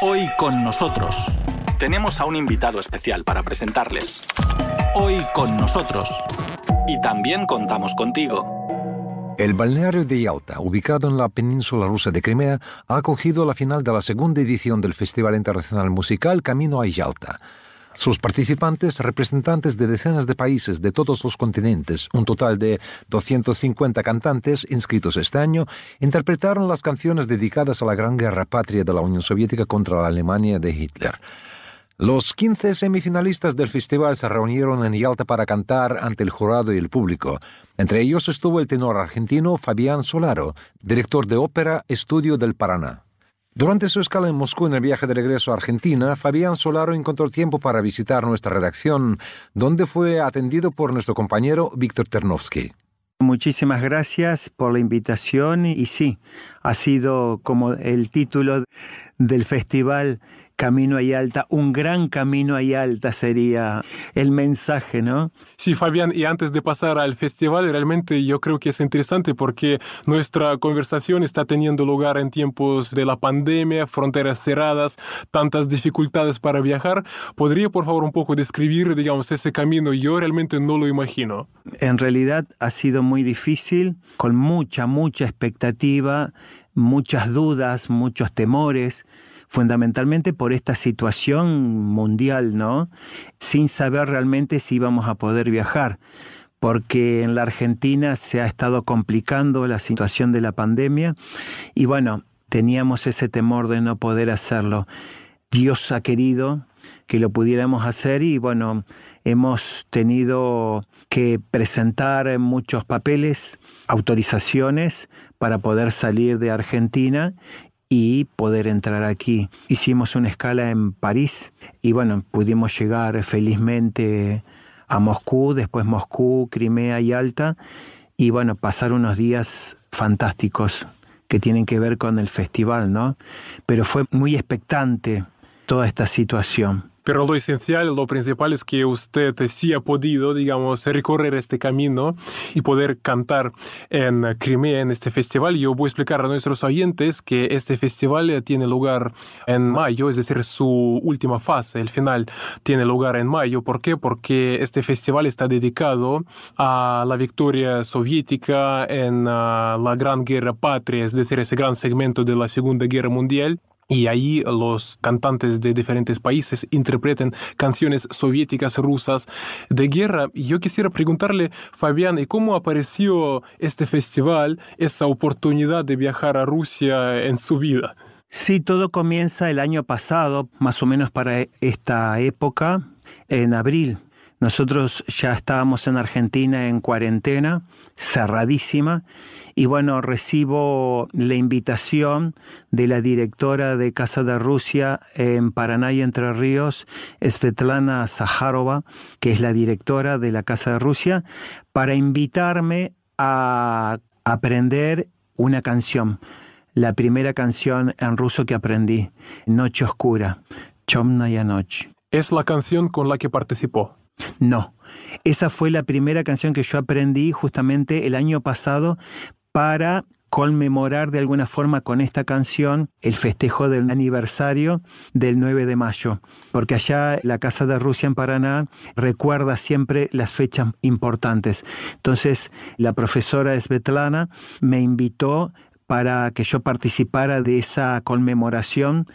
Hoy con nosotros tenemos a un invitado especial para presentarles. Hoy con nosotros. Y también contamos contigo. El balneario de Yalta, ubicado en la península rusa de Crimea, ha acogido la final de la segunda edición del Festival Internacional Musical Camino a Yalta. Sus participantes, representantes de decenas de países de todos los continentes, un total de 250 cantantes inscritos este año, interpretaron las canciones dedicadas a la Gran Guerra Patria de la Unión Soviética contra la Alemania de Hitler. Los 15 semifinalistas del festival se reunieron en Yalta para cantar ante el jurado y el público. Entre ellos estuvo el tenor argentino Fabián Solaro, director de ópera Estudio del Paraná. Durante su escala en Moscú en el viaje de regreso a Argentina, Fabián Solaro encontró tiempo para visitar nuestra redacción, donde fue atendido por nuestro compañero Víctor Ternovsky. Muchísimas gracias por la invitación y sí, ha sido como el título del festival Camino a Alta, un gran camino a Alta sería el mensaje, ¿no? Sí, Fabián, y antes de pasar al festival, realmente yo creo que es interesante porque nuestra conversación está teniendo lugar en tiempos de la pandemia, fronteras cerradas, tantas dificultades para viajar. ¿Podría, por favor, un poco describir, digamos, ese camino? Yo realmente no lo imagino. En realidad ha sido muy difícil, con mucha, mucha expectativa, muchas dudas, muchos temores fundamentalmente por esta situación mundial, ¿no? Sin saber realmente si íbamos a poder viajar, porque en la Argentina se ha estado complicando la situación de la pandemia y bueno, teníamos ese temor de no poder hacerlo. Dios ha querido que lo pudiéramos hacer y bueno, hemos tenido que presentar muchos papeles, autorizaciones para poder salir de Argentina y poder entrar aquí. Hicimos una escala en París y bueno, pudimos llegar felizmente a Moscú, después Moscú, Crimea y Alta y bueno, pasar unos días fantásticos que tienen que ver con el festival, ¿no? Pero fue muy expectante toda esta situación. Pero lo esencial, lo principal es que usted sí ha podido, digamos, recorrer este camino y poder cantar en Crimea en este festival. Yo voy a explicar a nuestros oyentes que este festival tiene lugar en mayo, es decir, su última fase, el final, tiene lugar en mayo. ¿Por qué? Porque este festival está dedicado a la victoria soviética en ah, la Gran Guerra Patria, es decir, ese gran segmento de la Segunda Guerra Mundial y ahí los cantantes de diferentes países interpretan canciones soviéticas, rusas de guerra. Yo quisiera preguntarle, Fabián, ¿y cómo apareció este festival, esa oportunidad de viajar a Rusia en su vida? Sí, todo comienza el año pasado, más o menos para esta época, en abril. Nosotros ya estábamos en Argentina en cuarentena, cerradísima, y bueno, recibo la invitación de la directora de Casa de Rusia en Paraná y Entre Ríos, Svetlana Zaharova, que es la directora de la Casa de Rusia, para invitarme a aprender una canción. La primera canción en ruso que aprendí, Noche Oscura, Chomnaya Noche. ¿Es la canción con la que participó? No, esa fue la primera canción que yo aprendí justamente el año pasado para conmemorar de alguna forma con esta canción el festejo del aniversario del 9 de mayo, porque allá la Casa de Rusia en Paraná recuerda siempre las fechas importantes. Entonces, la profesora Svetlana me invitó para que yo participara de esa conmemoración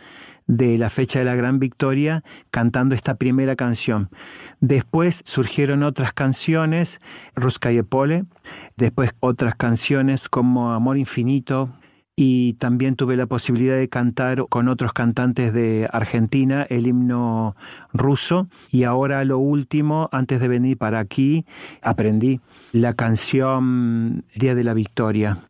de la fecha de la gran victoria cantando esta primera canción. Después surgieron otras canciones, Ruskaya Pole, después otras canciones como Amor Infinito, y también tuve la posibilidad de cantar con otros cantantes de Argentina el himno ruso y ahora lo último, antes de venir para aquí, aprendí la canción Día de la Victoria.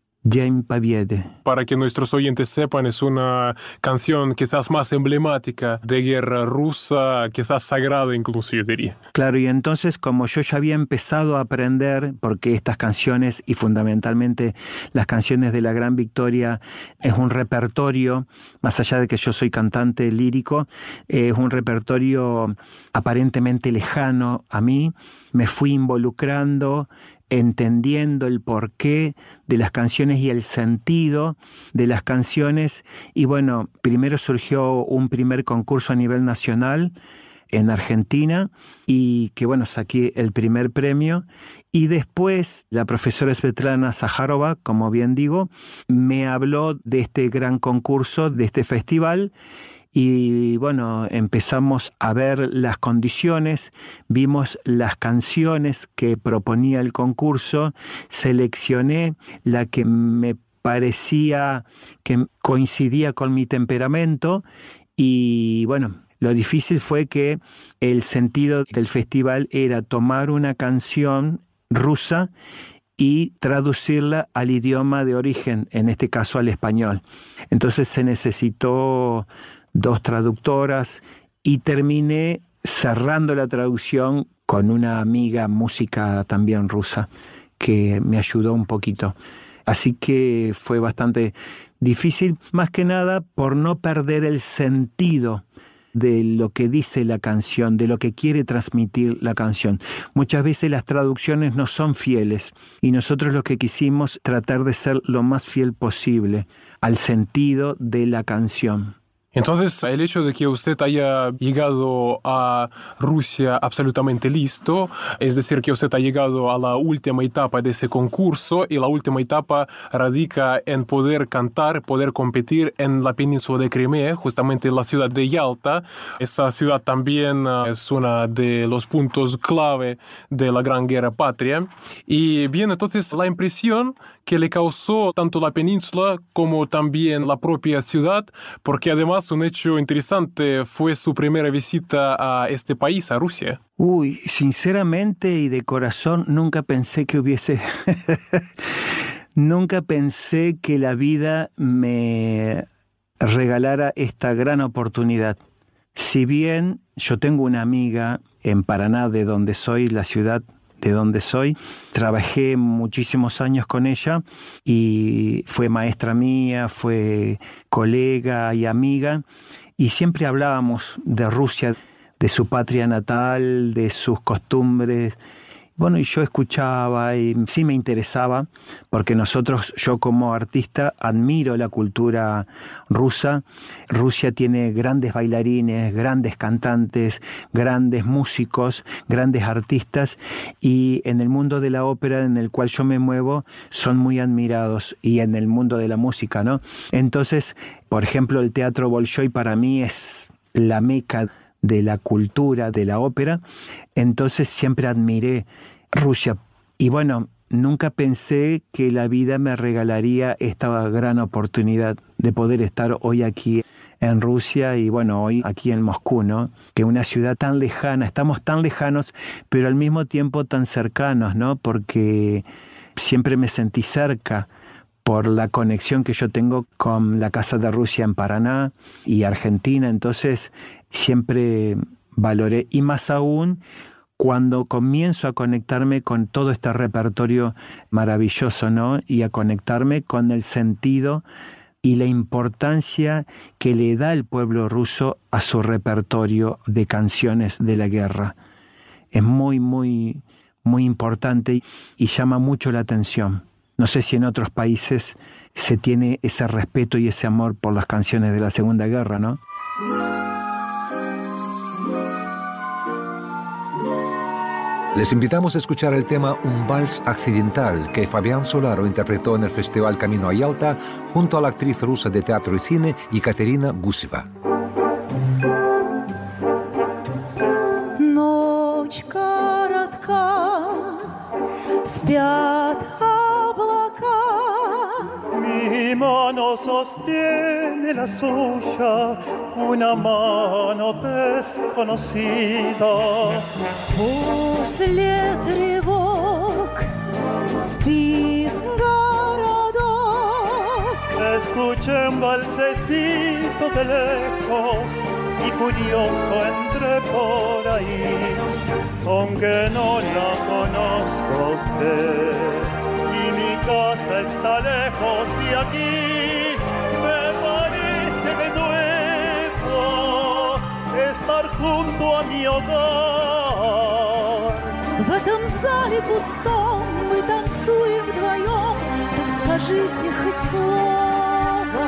Para que nuestros oyentes sepan, es una canción quizás más emblemática de guerra rusa, quizás sagrada incluso, yo diría. Claro, y entonces como yo ya había empezado a aprender, porque estas canciones y fundamentalmente las canciones de la Gran Victoria es un repertorio, más allá de que yo soy cantante lírico, es un repertorio aparentemente lejano a mí, me fui involucrando entendiendo el porqué de las canciones y el sentido de las canciones. Y bueno, primero surgió un primer concurso a nivel nacional en Argentina y que bueno, saqué el primer premio y después la profesora Svetlana Zaharova, como bien digo, me habló de este gran concurso, de este festival y bueno, empezamos a ver las condiciones, vimos las canciones que proponía el concurso, seleccioné la que me parecía que coincidía con mi temperamento y bueno, lo difícil fue que el sentido del festival era tomar una canción rusa y traducirla al idioma de origen, en este caso al español. Entonces se necesitó dos traductoras y terminé cerrando la traducción con una amiga música también rusa que me ayudó un poquito. Así que fue bastante difícil, más que nada por no perder el sentido de lo que dice la canción, de lo que quiere transmitir la canción. Muchas veces las traducciones no son fieles y nosotros lo que quisimos tratar de ser lo más fiel posible al sentido de la canción. Entonces, el hecho de que usted haya llegado a Rusia absolutamente listo, es decir, que usted ha llegado a la última etapa de ese concurso y la última etapa radica en poder cantar, poder competir en la península de Crimea, justamente en la ciudad de Yalta. Esa ciudad también ah, es uno de los puntos clave de la Gran Guerra Patria. Y bien, entonces la impresión que le causó tanto la península como también la propia ciudad, porque además un hecho interesante fue su primera visita a este país, a Rusia. Uy, sinceramente y de corazón nunca pensé que hubiese... nunca pensé que la vida me regalara esta gran oportunidad. Si bien yo tengo una amiga en Paraná, de donde soy, la ciudad de donde soy. Trabajé muchísimos años con ella y fue maestra mía, fue colega y amiga y siempre hablábamos de Rusia, de su patria natal, de sus costumbres bueno, y yo escuchaba y sí me interesaba, porque nosotros, yo como artista, admiro la cultura rusa. Rusia tiene grandes bailarines, grandes cantantes, grandes músicos, grandes artistas, y en el mundo de la ópera en el cual yo me muevo, son muy admirados, y en el mundo de la música, ¿no? Entonces, por ejemplo, el Teatro Bolshoi para mí es la meca de la cultura, de la ópera, entonces siempre admiré Rusia. Y bueno, nunca pensé que la vida me regalaría esta gran oportunidad de poder estar hoy aquí en Rusia y bueno, hoy aquí en Moscú, ¿no? Que una ciudad tan lejana, estamos tan lejanos, pero al mismo tiempo tan cercanos, ¿no? Porque siempre me sentí cerca por la conexión que yo tengo con la Casa de Rusia en Paraná y Argentina, entonces siempre valoré, y más aún cuando comienzo a conectarme con todo este repertorio maravilloso, ¿no? Y a conectarme con el sentido y la importancia que le da el pueblo ruso a su repertorio de canciones de la guerra. Es muy, muy, muy importante y llama mucho la atención. No sé si en otros países se tiene ese respeto y ese amor por las canciones de la Segunda Guerra, ¿no? Les invitamos a escuchar el tema Un vals accidental que Fabián Solaro interpretó en el Festival Camino a Yalta junto a la actriz rusa de teatro y cine Ekaterina Guseva. sostiene la suya, una mano desconocida. После тревог спит городок. Escuché un balsecito de lejos y curioso entre por ahí, aunque no la conozco usted casa Está lejos de aquí. Me parece de nuevo estar junto a mi hogar. В этом зале пустом мы танцуем вдвоем, так скажите хоть слово.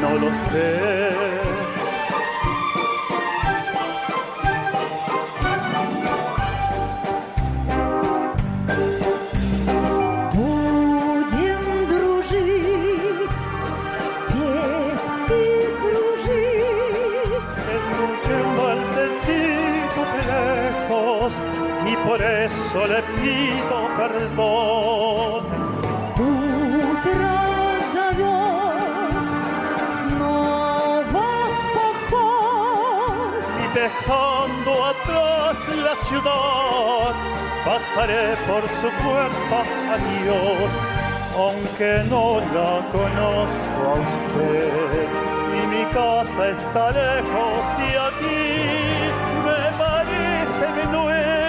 No lo sé. yo le pido perdón. Tu Y Dejando atrás la ciudad, pasaré por su puerta a Dios, aunque no la conozco a usted. Y mi casa está lejos de aquí, me parece de nuevo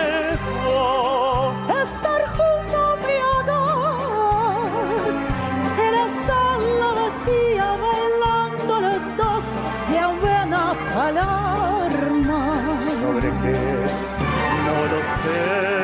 ¿Sobre qué? No lo sé.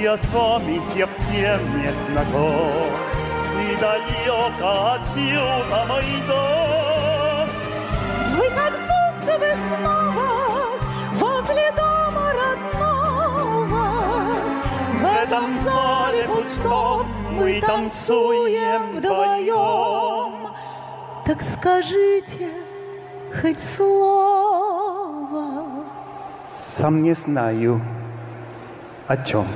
Я с вами совсем не знаком, и далеко отсюда мой дом. Вы как будто бы снова возле дома родного. В этом зале пустом мы танцуем вдвоем. Так скажите хоть слово. Сам не знаю, о чем.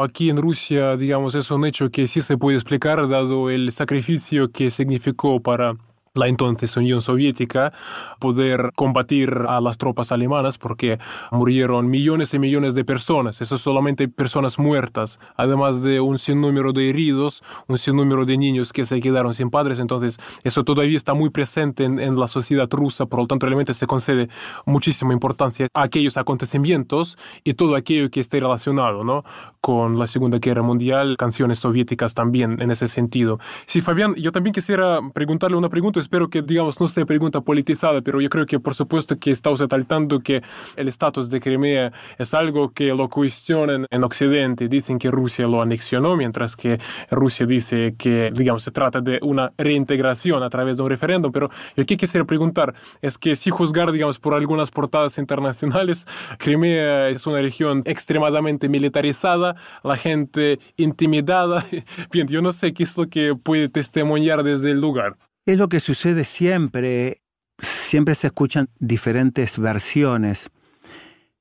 Aquí en Rusia, digamos, es un hecho que sí se puede explicar dado el sacrificio que significó para la entonces Unión Soviética poder combatir a las tropas alemanas porque murieron millones y millones de personas, eso solamente personas muertas, además de un sinnúmero de heridos, un sinnúmero de niños que se quedaron sin padres, entonces eso todavía está muy presente en, en la sociedad rusa, por lo tanto realmente se concede muchísima importancia a aquellos acontecimientos y todo aquello que esté relacionado ¿no? con la Segunda Guerra Mundial, canciones soviéticas también en ese sentido. Sí, Fabián, yo también quisiera preguntarle una pregunta, espero que, digamos, no sea pregunta politizada, pero yo creo que por supuesto que al tanto que el estatus de Crimea es algo que lo cuestionan en Occidente, dicen que Rusia lo anexionó, mientras que Rusia dice que, digamos, se trata de una reintegración a través de un referéndum, pero yo aquí quisiera preguntar, es que si juzgar, digamos, por algunas portadas internacionales, Crimea es una región extremadamente militarizada, la gente intimidada, bien, yo no sé qué es lo que puede testimoniar desde el lugar. Es lo que sucede siempre. Siempre se escuchan diferentes versiones.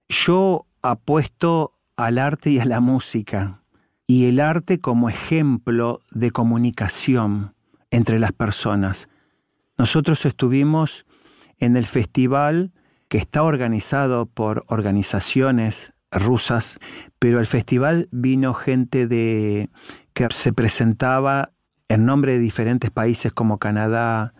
Yo apuesto al arte y a la música. Y el arte como ejemplo de comunicación entre las personas. Nosotros estuvimos en el festival que está organizado por organizaciones rusas, pero al festival vino gente de que se presentaba en nombre de diferentes países como Canadá,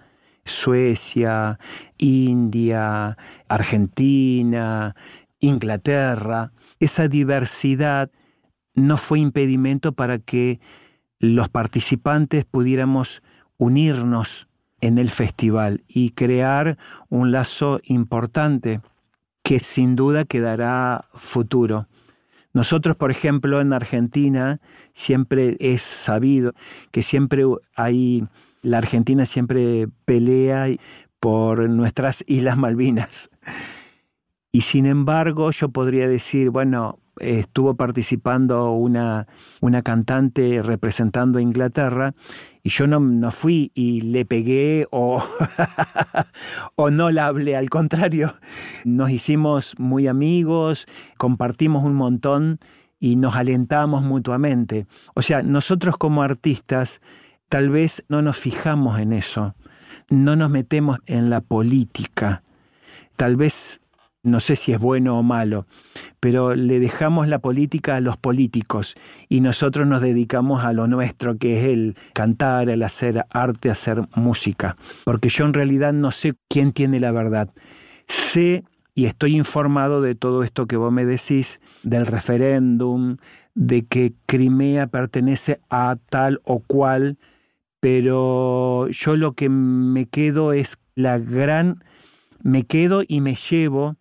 Suecia, India, Argentina, Inglaterra. Esa diversidad no fue impedimento para que los participantes pudiéramos unirnos en el festival y crear un lazo importante que sin duda quedará futuro. Nosotros, por ejemplo, en Argentina siempre es sabido que siempre hay, la Argentina siempre pelea por nuestras Islas Malvinas. Y sin embargo, yo podría decir, bueno, estuvo participando una, una cantante representando a Inglaterra y yo no, no fui y le pegué o, o no la hablé, al contrario, nos hicimos muy amigos, compartimos un montón y nos alentamos mutuamente. O sea, nosotros como artistas tal vez no nos fijamos en eso. no nos metemos en la política. Tal vez, no sé si es bueno o malo, pero le dejamos la política a los políticos y nosotros nos dedicamos a lo nuestro, que es el cantar, el hacer arte, hacer música. Porque yo en realidad no sé quién tiene la verdad. Sé y estoy informado de todo esto que vos me decís, del referéndum, de que Crimea pertenece a tal o cual, pero yo lo que me quedo es la gran, me quedo y me llevo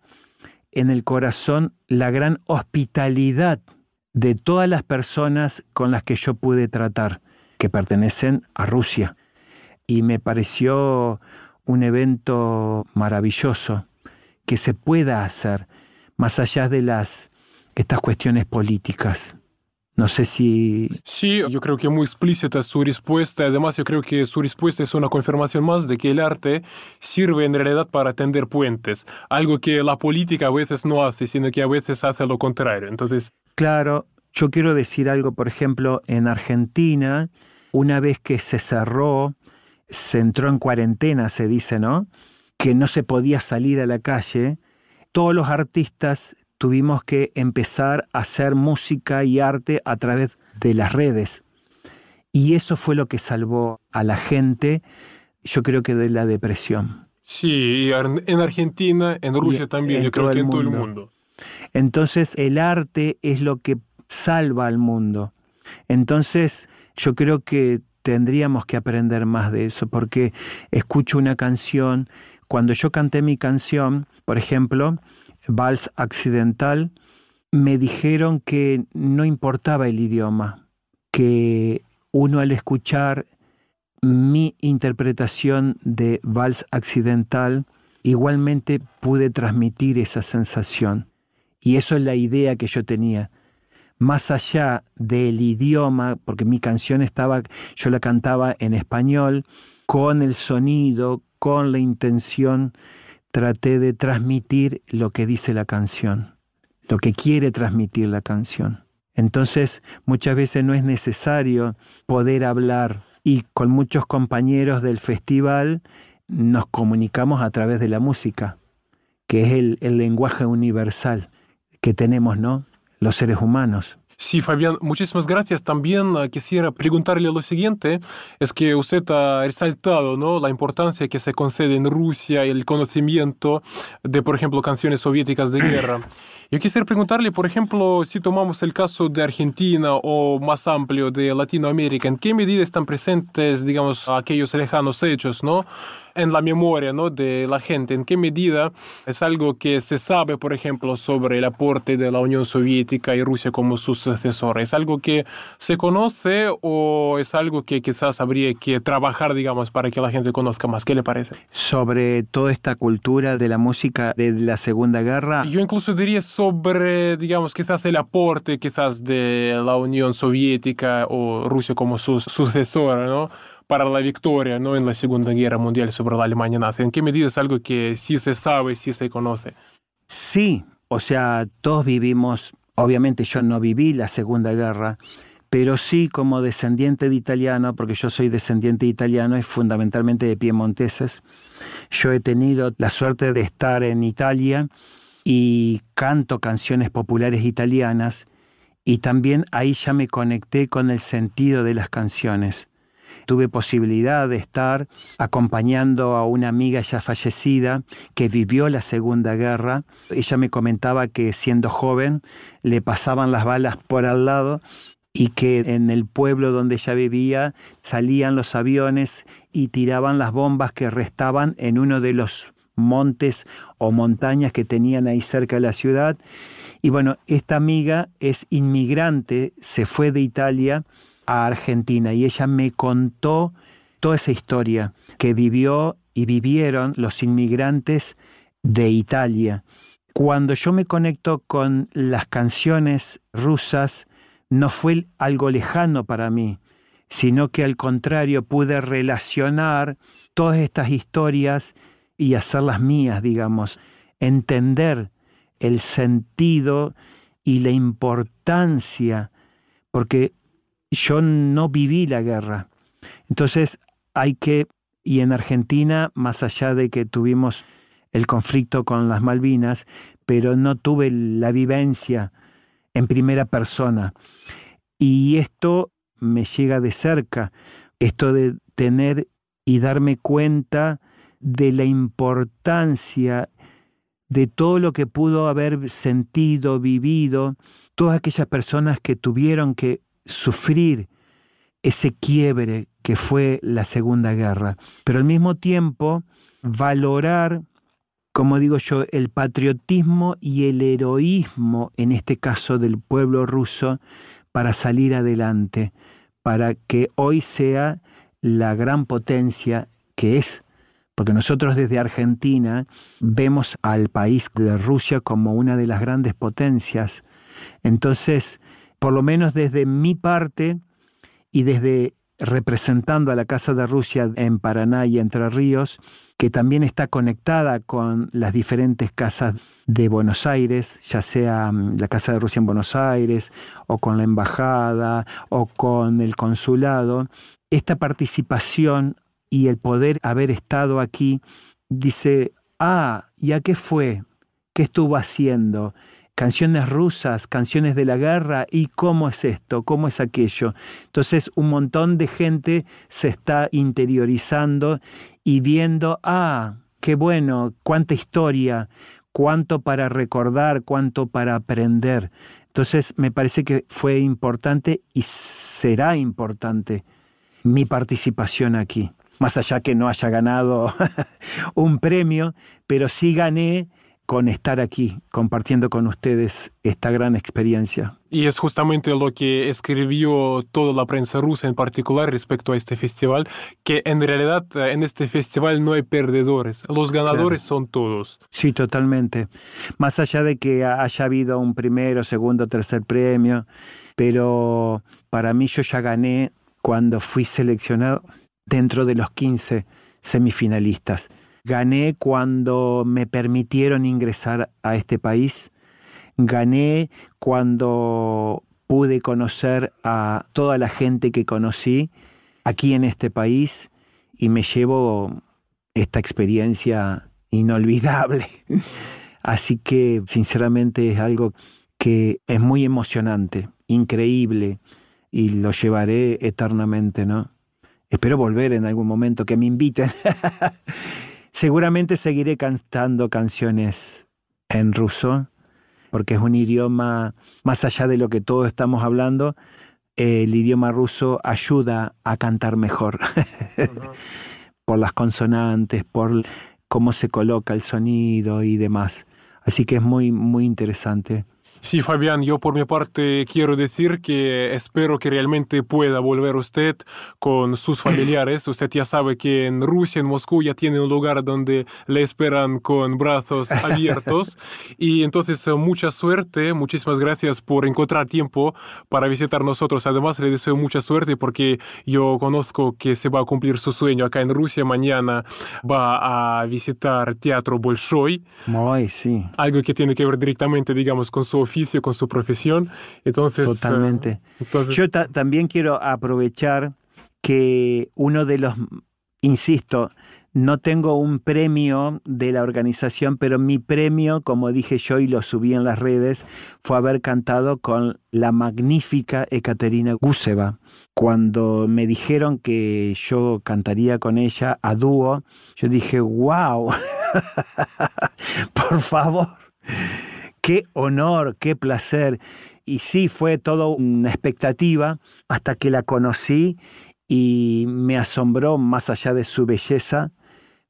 en el corazón la gran hospitalidad de todas las personas con las que yo pude tratar, que pertenecen a Rusia. Y me pareció un evento maravilloso que se pueda hacer más allá de las estas cuestiones políticas. No sé si... Sí, yo creo que muy explícita su respuesta. Además, yo creo que su respuesta es una confirmación más de que el arte sirve en realidad para tender puentes. Algo que la política a veces no hace, sino que a veces hace lo contrario. Entonces... Claro, yo quiero decir algo, por ejemplo, en Argentina, una vez que se cerró, se entró en cuarentena, se dice, ¿no? que no se podía salir a la calle, todos los artistas tuvimos que empezar a hacer música y arte a través de las redes. Y eso fue lo que salvó a la gente, yo creo que de la depresión. Sí, en Argentina, en Rusia también, yo creo que en todo el mundo. Entonces el arte es lo que salva al mundo. Entonces yo creo que tendríamos que aprender más de eso, porque escucho una canción cuando yo canté mi canción, por ejemplo, Vals Accidental, me dijeron que no importaba el idioma, que uno al escuchar mi interpretación de Vals Accidental, igualmente pude transmitir esa sensación. Y eso es la idea que yo tenía. Más allá del idioma, porque mi canción estaba, yo la cantaba en español, con el sonido, con la intención traté de transmitir lo que dice la canción, lo que quiere transmitir la canción. Entonces, muchas veces no es necesario poder hablar y con muchos compañeros del festival nos comunicamos a través de la música, que es el, el lenguaje universal que tenemos, ¿no? Los seres humanos. Sí, Fabián, muchísimas gracias. También ah, quisiera preguntarle lo siguiente, es que usted ha resaltado ¿no? la importancia que se concede en Rusia el conocimiento de, por ejemplo, canciones soviéticas de guerra. Yo quisiera preguntarle, por ejemplo, si tomamos el caso de Argentina o más amplio de Latinoamérica, ¿en qué medida están presentes, digamos, aquellos lejanos hechos, ¿no? En la memoria ¿no? de la gente, en qué medida es algo que se sabe, por ejemplo, sobre el aporte de la Unión Soviética y Rusia como sus sucesores. ¿Es algo que se conoce o es algo que quizás habría que trabajar, digamos, para que la gente conozca más? ¿Qué le parece? Sobre toda esta cultura de la música de la Segunda Guerra. Yo incluso diría sobre, digamos, quizás el aporte quizás de la Unión Soviética o Rusia como su sucesora, ¿no? Para la victoria ¿no? en la Segunda Guerra Mundial sobre la Alemania nazi? ¿En qué medida es algo que sí se sabe, sí se conoce? Sí, o sea, todos vivimos, obviamente yo no viví la Segunda Guerra, pero sí como descendiente de italiano, porque yo soy descendiente de italiano y fundamentalmente de piemonteses, yo he tenido la suerte de estar en Italia y canto canciones populares italianas y también ahí ya me conecté con el sentido de las canciones tuve posibilidad de estar acompañando a una amiga ya fallecida que vivió la Segunda Guerra. Ella me comentaba que siendo joven le pasaban las balas por al lado y que en el pueblo donde ella vivía salían los aviones y tiraban las bombas que restaban en uno de los montes o montañas que tenían ahí cerca de la ciudad. Y bueno, esta amiga es inmigrante, se fue de Italia a Argentina y ella me contó toda esa historia que vivió y vivieron los inmigrantes de Italia. Cuando yo me conecto con las canciones rusas, no fue algo lejano para mí, sino que al contrario pude relacionar todas estas historias y hacerlas mías, digamos, entender el sentido y la importancia, porque yo no viví la guerra. Entonces hay que Y en Argentina, más allá de que tuvimos el conflicto con las Malvinas, pero no tuve la vivencia en primera persona. Y esto me llega de cerca, esto de tener y darme cuenta de la importancia de todo lo que pudo haber sentido, vivido, todas aquellas personas que tuvieron que sufrir ese quiebre que fue la Segunda Guerra, pero al mismo tiempo valorar, como digo yo, el patriotismo y el heroísmo, en este caso del pueblo ruso, para salir adelante, para que hoy sea la gran potencia que es porque nosotros desde Argentina vemos al país de Rusia como una de las grandes potencias. Entonces, por lo menos desde mi parte y desde representando a la Casa de Rusia en Paraná y Entre Ríos, que también está conectada con las diferentes casas de Buenos Aires, ya sea mm, la Casa de Rusia en Buenos Aires, o con la embajada, o con el consulado, esta participación y el poder haber estado aquí, dice, ah, ¿y a qué fue? ¿Qué estuvo haciendo? Canciones rusas, canciones de la guerra, ¿y cómo es esto? ¿Cómo es aquello? Entonces un montón de gente se está interiorizando y viendo, ah, qué bueno, cuánta historia, cuánto para recordar, cuánto para aprender. Entonces me parece que fue importante y será importante mi participación aquí más allá que no haya ganado un premio, pero sí gané con estar aquí compartiendo con ustedes esta gran experiencia. Y es justamente lo que escribió toda la prensa rusa en particular respecto a este festival, que en realidad eh, en este festival no hay perdedores, los ganadores son todos. Sí, totalmente. Más allá de que haya habido un primero, segundo, tercer premio, pero para mí yo ya gané cuando fui seleccionado dentro de los 15 semifinalistas. Gané cuando me permitieron ingresar a este país. Gané cuando pude conocer a toda la gente que conocí aquí en este país y me llevo esta experiencia inolvidable. Así que sinceramente es algo que es muy emocionante, increíble y lo llevaré eternamente, ¿no? Espero volver en algún momento, que me inviten. Seguramente seguiré cantando canciones en ruso, porque es un idioma, más allá de lo que todos estamos hablando, el idioma ruso ayuda a cantar mejor. por las consonantes, por cómo se coloca el sonido y demás. Así que es muy, muy interesante. Sí, Fabián, yo por mi parte quiero decir que espero que realmente pueda volver usted con sus familiares. Usted ya sabe que en Rusia, en Moscú, ya tiene un lugar donde le esperan con brazos abiertos. y entonces, eh, mucha suerte, muchísimas gracias por encontrar tiempo para visitar nosotros. Además, le deseo mucha suerte porque yo conozco que se va a cumplir su sueño acá en Rusia. Mañana va a visitar Teatro Bolshoi. Muy, sí. Algo que tiene que ver directamente, digamos, con su oficio, con su profesión. Entonces, Totalmente. eh, Yo ta- también quiero aprovechar que uno de los, insisto, no tengo un premio de la organización, pero mi premio, como dije yo y lo subí en las redes, fue haber cantado con la magnífica Ekaterina Guseva. Cuando me dijeron que yo cantaría con ella a dúo, yo dije, wow, por favor, qué honor, qué placer. Y sí, fue todo una expectativa hasta que la conocí y me asombró más allá de su belleza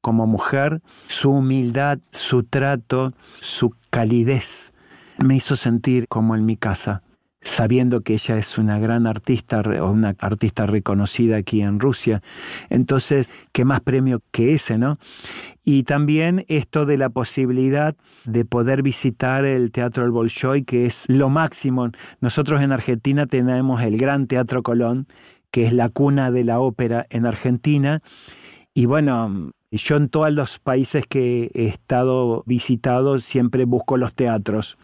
como mujer, su humildad, su trato, su calidez. Me hizo sentir como en mi casa, sabiendo que ella es una gran artista o una artista reconocida aquí en Rusia. Entonces, ¿qué más premio que ese, no? Y también esto de la posibilidad de poder visitar el Teatro El Bolshoi, que es lo máximo. Nosotros en Argentina tenemos el Gran Teatro Colón, que es la cuna de la ópera en Argentina. Y bueno, Yo en todos los países que he estado visitado siempre busco los teatros.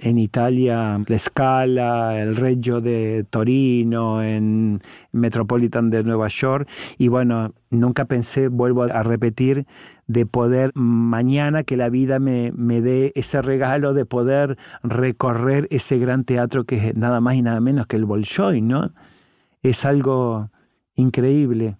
En Italia, La Scala, el Reggio de Torino, en Metropolitan de Nueva York. Y bueno, nunca pensé, vuelvo a repetir, de poder mañana que la vida me, me dé ese regalo de poder recorrer ese gran teatro que es nada más y nada menos que el Bolshoi, ¿no? Es algo increíble.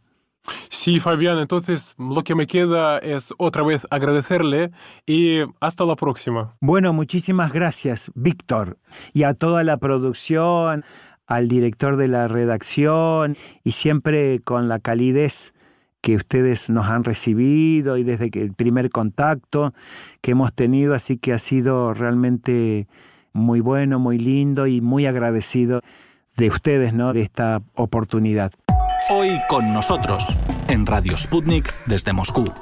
Sí, Fabián, entonces lo que me queda es otra vez agradecerle y hasta la próxima. Bueno, muchísimas gracias, Víctor, y a toda la producción, al director de la redacción y siempre con la calidez que ustedes nos han recibido y desde el primer contacto que hemos tenido, así que ha sido realmente muy bueno, muy lindo y muy agradecido de ustedes, ¿no? De esta oportunidad. Hoy con nosotros, en Radio Sputnik desde Moscú.